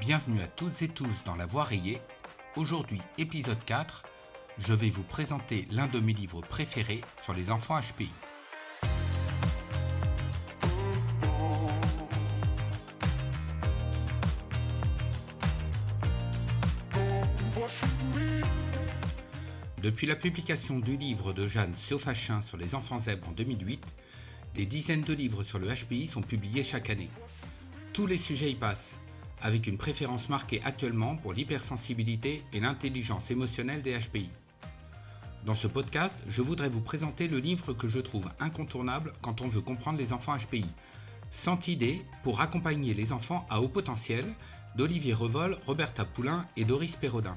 Bienvenue à toutes et tous dans La Voix rayée. Aujourd'hui, épisode 4, je vais vous présenter l'un de mes livres préférés sur les enfants HPI. Depuis la publication du livre de Jeanne Sofachin sur les enfants zèbres en 2008, des dizaines de livres sur le HPI sont publiés chaque année. Tous les sujets y passent, avec une préférence marquée actuellement pour l'hypersensibilité et l'intelligence émotionnelle des HPI. Dans ce podcast, je voudrais vous présenter le livre que je trouve incontournable quand on veut comprendre les enfants HPI. 100 idées pour accompagner les enfants à haut potentiel d'Olivier Revol, Roberta Poulain et Doris Perrodin.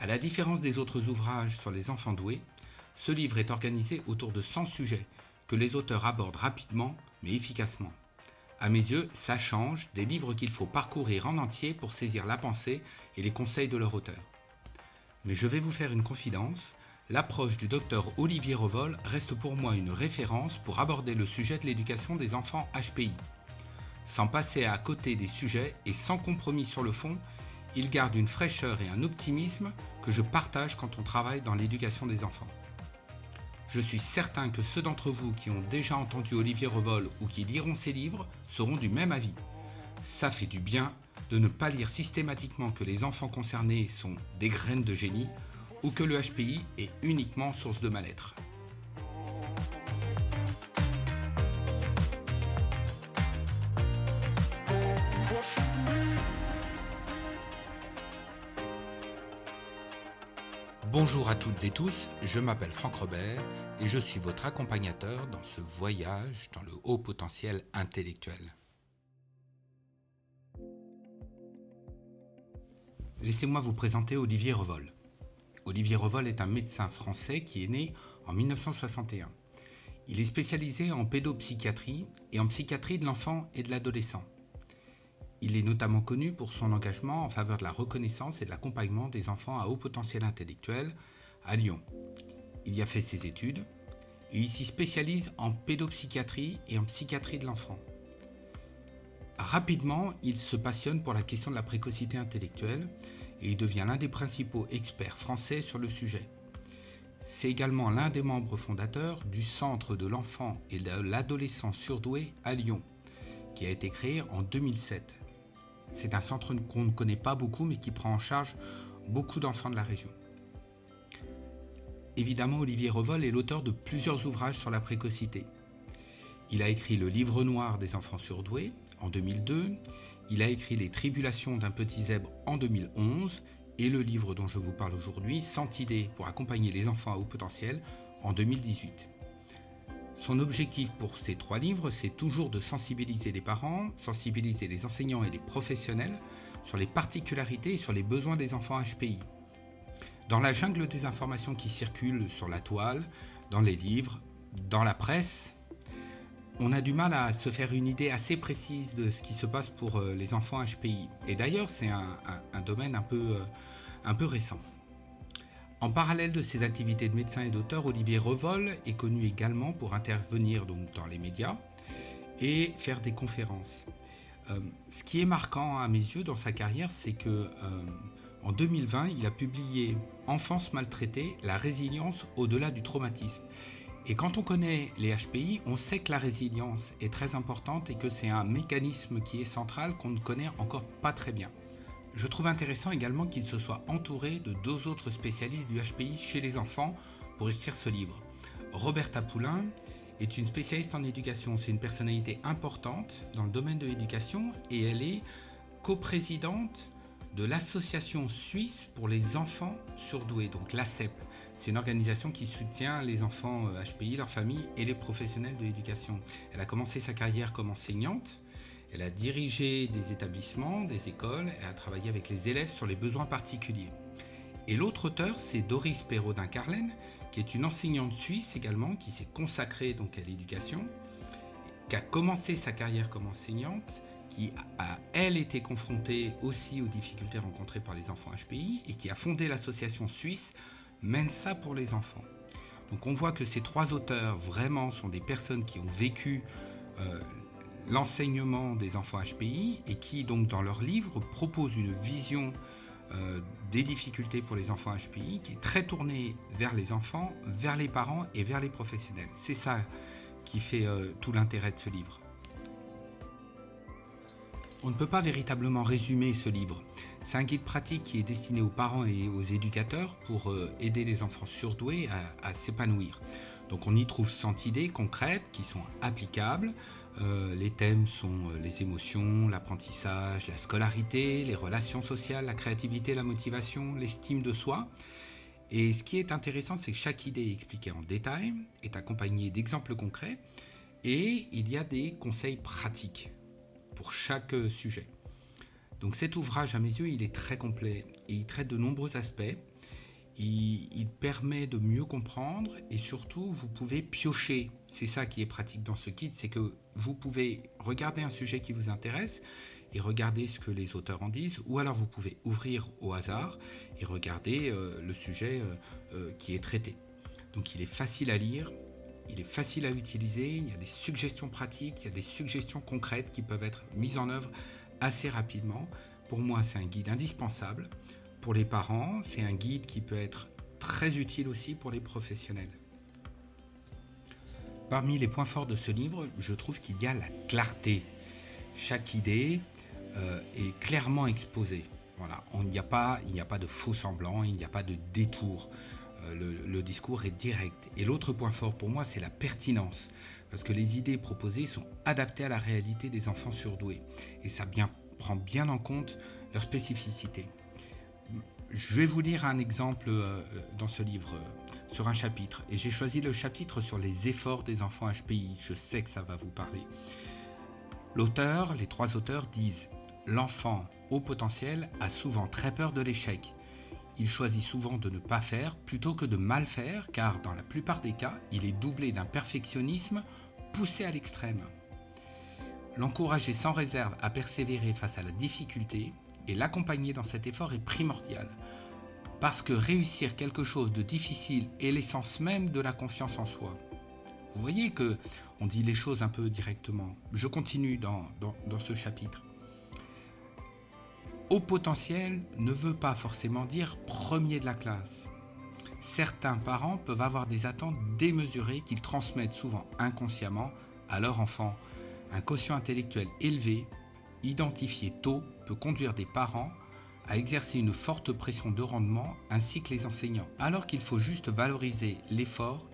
À la différence des autres ouvrages sur les enfants doués, ce livre est organisé autour de 100 sujets que les auteurs abordent rapidement mais efficacement. À mes yeux, ça change des livres qu'il faut parcourir en entier pour saisir la pensée et les conseils de leur auteur. Mais je vais vous faire une confidence, l'approche du docteur Olivier Revol reste pour moi une référence pour aborder le sujet de l'éducation des enfants HPI. Sans passer à côté des sujets et sans compromis sur le fond, il garde une fraîcheur et un optimisme que je partage quand on travaille dans l'éducation des enfants. Je suis certain que ceux d'entre vous qui ont déjà entendu Olivier Revol ou qui liront ses livres seront du même avis. Ça fait du bien de ne pas lire systématiquement que les enfants concernés sont des graines de génie ou que le HPI est uniquement source de mal-être. Bonjour à toutes et tous, je m'appelle Franck Robert et je suis votre accompagnateur dans ce voyage dans le haut potentiel intellectuel. Laissez-moi vous présenter Olivier Revol. Olivier Revol est un médecin français qui est né en 1961. Il est spécialisé en pédopsychiatrie et en psychiatrie de l'enfant et de l'adolescent. Il est notamment connu pour son engagement en faveur de la reconnaissance et de l'accompagnement des enfants à haut potentiel intellectuel à Lyon. Il y a fait ses études et il s'y spécialise en pédopsychiatrie et en psychiatrie de l'enfant. Rapidement, il se passionne pour la question de la précocité intellectuelle et il devient l'un des principaux experts français sur le sujet. C'est également l'un des membres fondateurs du Centre de l'enfant et de l'adolescent surdoué à Lyon, qui a été créé en 2007 c'est un centre qu'on ne connaît pas beaucoup mais qui prend en charge beaucoup d'enfants de la région. Évidemment, Olivier Revol est l'auteur de plusieurs ouvrages sur la précocité. Il a écrit le Livre noir des enfants surdoués en 2002, il a écrit Les tribulations d'un petit zèbre en 2011 et le livre dont je vous parle aujourd'hui, 100 idées pour accompagner les enfants à haut potentiel en 2018. Son objectif pour ces trois livres, c'est toujours de sensibiliser les parents, sensibiliser les enseignants et les professionnels sur les particularités et sur les besoins des enfants HPI. Dans la jungle des informations qui circulent sur la toile, dans les livres, dans la presse, on a du mal à se faire une idée assez précise de ce qui se passe pour euh, les enfants HPI. Et d'ailleurs, c'est un, domaine un peu, euh, un peu récent. En parallèle de ses activités de médecin et d'auteur, Olivier Revol est connu également pour intervenir dans les médias et faire des conférences. Euh, ce qui est marquant à mes yeux dans sa carrière, c'est que euh, en 2020, il a publié Enfance maltraitée, la résilience au-delà du traumatisme. Et quand on connaît les HPI, on sait que la résilience est très importante et que c'est un mécanisme qui est central qu'on ne connaît encore pas très bien. Je trouve intéressant également qu'il se soit entouré de deux autres spécialistes du HPI chez les enfants pour écrire ce livre. Roberta Poulain est une spécialiste en éducation, c'est une personnalité importante dans le domaine de l'éducation et elle est coprésidente de l'Association suisse pour les enfants surdoués, donc l'ACEP. C'est une organisation qui soutient les enfants HPI, euh, leurs familles et les professionnels de l'éducation. Elle a commencé sa carrière comme enseignante elle a dirigé des établissements, des écoles, et a travaillé avec les élèves sur les besoins particuliers. Et l'autre auteur, c'est Doris Perraudin-Carlen, qui est une enseignante suisse également, qui s'est consacrée donc à l'éducation, qui a commencé sa carrière comme enseignante, qui a, elle, été confrontée aussi aux difficultés rencontrées par les enfants HPI, et qui a fondé l'association suisse Mensa pour les enfants. Donc on voit que ces trois auteurs vraiment sont des personnes qui ont vécu euh, l'enseignement des enfants HPI et qui, donc, dans leur livre, propose une vision euh, des difficultés pour les enfants HPI qui est très tournée vers les enfants, vers les parents et vers les professionnels. C'est ça qui fait euh, tout l'intérêt de ce livre. On ne peut pas véritablement résumer ce livre. C'est un guide pratique qui est destiné aux parents et aux éducateurs pour euh, aider les enfants surdoués à, s'épanouir. Donc on y trouve 100 idées concrètes qui sont applicables. Euh, les thèmes sont euh, les émotions, l'apprentissage, la scolarité, les relations sociales, la créativité, la motivation, l'estime de soi. Et ce qui est intéressant, c'est que chaque idée expliquée en détail, est accompagnée d'exemples concrets et il y a des conseils pratiques pour chaque euh, sujet. Donc cet ouvrage, à mes yeux, il est très complet et il traite de nombreux aspects. Il, permet de mieux comprendre et surtout, vous pouvez piocher. C'est ça qui est pratique dans ce guide, c'est que vous pouvez regarder un sujet qui vous intéresse et regarder ce que les auteurs en disent, ou alors vous pouvez ouvrir au hasard et regarder euh, le sujet euh, qui est traité. Donc il est facile à lire, il est facile à utiliser, il y a des suggestions pratiques, il y a des suggestions concrètes qui peuvent être mises en œuvre assez rapidement. Pour moi, c'est un guide indispensable. Pour les parents, c'est un guide qui peut être très utile aussi pour les professionnels. Parmi les points forts de ce livre, je trouve qu'il y a la clarté. Chaque idée euh, est clairement exposée. Il n'y a, pas, a pas de faux semblants, il n'y a pas de détour. Euh, le, discours est direct. Et l'autre point fort pour moi, c'est la pertinence, parce que les idées proposées sont adaptées à la réalité des enfants surdoués, et ça prend bien en compte leur spécificité. Je vais vous lire un exemple euh, dans ce livre euh, sur un chapitre, et j'ai choisi le chapitre sur les efforts des enfants HPI. Je sais que ça va vous parler. L'auteur, les trois auteurs disent L'enfant au potentiel a souvent très peur de l'échec il choisit souvent de ne pas faire plutôt que de mal faire, car dans la plupart des cas, il est doublé d'un perfectionnisme poussé à l'extrême. L'encourager sans réserve à persévérer face à la difficulté et l'accompagner dans cet effort est primordial, parce que réussir quelque chose de difficile est l'essence même de la confiance en soi. Vous voyez que on dit les choses un peu directement. Je continue dans, dans ce chapitre haut potentiel ne veut pas forcément dire premier de la classe. Certains parents peuvent avoir des attentes démesurées qu'ils transmettent souvent inconsciemment à leur enfant. Un quotient intellectuel élevé, identifié tôt, peut conduire des parents à exercer une forte pression de rendement ainsi que les enseignants, alors qu'il faut juste valoriser l'effort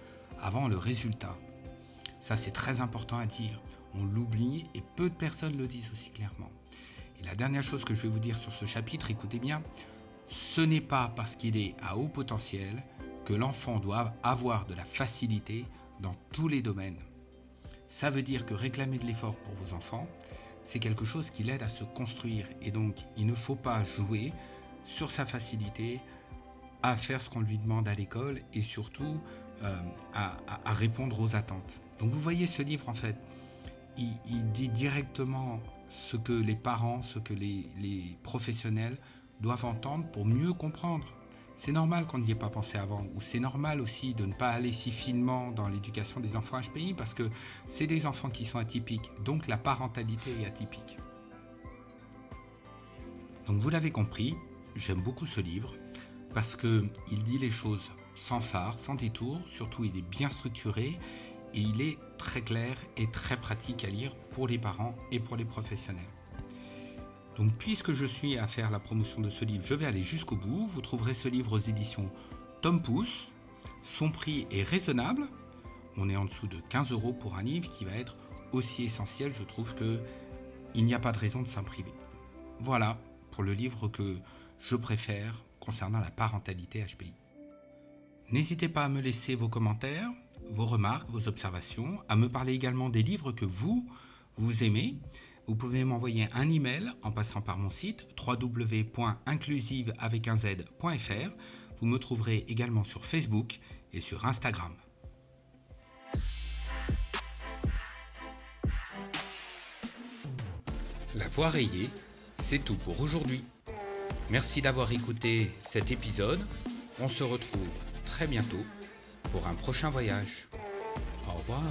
avant le résultat. Ça c'est très important à dire. On l'oublie et peu de personnes le disent aussi clairement. Et la dernière chose que je vais vous dire sur ce chapitre, écoutez bien, ce n'est pas parce qu'il est à haut potentiel que l'enfant doit avoir de la facilité dans tous les domaines. Ça veut dire que réclamer de l'effort pour vos enfants, c'est quelque chose qui l'aide à se construire. Et donc, il ne faut pas jouer sur sa facilité à faire ce qu'on lui demande à l'école et surtout euh, à, répondre aux attentes. Donc vous voyez ce livre en fait, il dit directement ce que les parents, ce que les, professionnels doivent entendre pour mieux comprendre. C'est normal qu'on n'y ait pas pensé avant, ou c'est normal aussi de ne pas aller si finement dans l'éducation des enfants HPI parce que c'est des enfants qui sont atypiques, donc la parentalité est atypique. Donc vous l'avez compris, j'aime beaucoup ce livre parce qu'il dit les choses sans phare, sans détour, surtout il est bien structuré et il est très clair et très pratique à lire pour les parents et pour les professionnels. Donc puisque je suis à faire la promotion de ce livre, je vais aller jusqu'au bout. Vous trouverez ce livre aux éditions Tom Pouce. Son prix est raisonnable. On est en dessous de 15 euros pour un livre qui va être aussi essentiel. Je trouve que il n'y a pas de raison de s'en. Voilà pour le livre que je préfère concernant la parentalité HPI. N'hésitez pas à me laisser vos commentaires, vos remarques, vos observations, à me parler également des livres que vous, vous aimez. Vous pouvez m'envoyer un email en passant par mon site www.inclusiveavec1z.fr. Vous me trouverez également sur Facebook et sur Instagram. La voix rayée, c'est tout pour aujourd'hui. Merci d'avoir écouté cet épisode. On se retrouve très bientôt pour un prochain voyage. Au revoir.